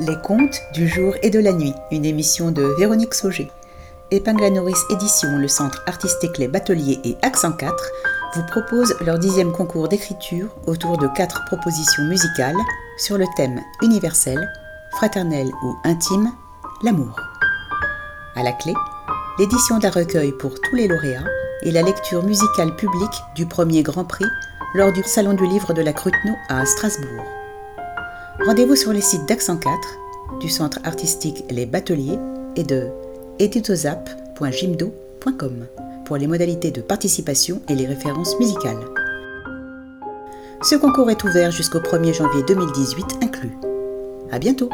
Les contes du jour et de la nuit, une émission de Véronique Sauger. Épingle Édition, le centre artistique Les Bateliers et Accent 4 vous propose leur dixième concours d'écriture autour de quatre propositions musicales sur le thème universel, fraternel ou intime, l'amour. À la clé, l'édition d'un recueil pour tous les lauréats et la lecture musicale publique du premier Grand Prix lors du Salon du Livre de la Cruteno à Strasbourg. Rendez-vous sur les sites d'Accent 4, du centre artistique Les Bateliers et de editozap.jimdo.com pour les modalités de participation et les références musicales. Ce concours est ouvert jusqu'au 1er janvier 2018 inclus. À bientôt!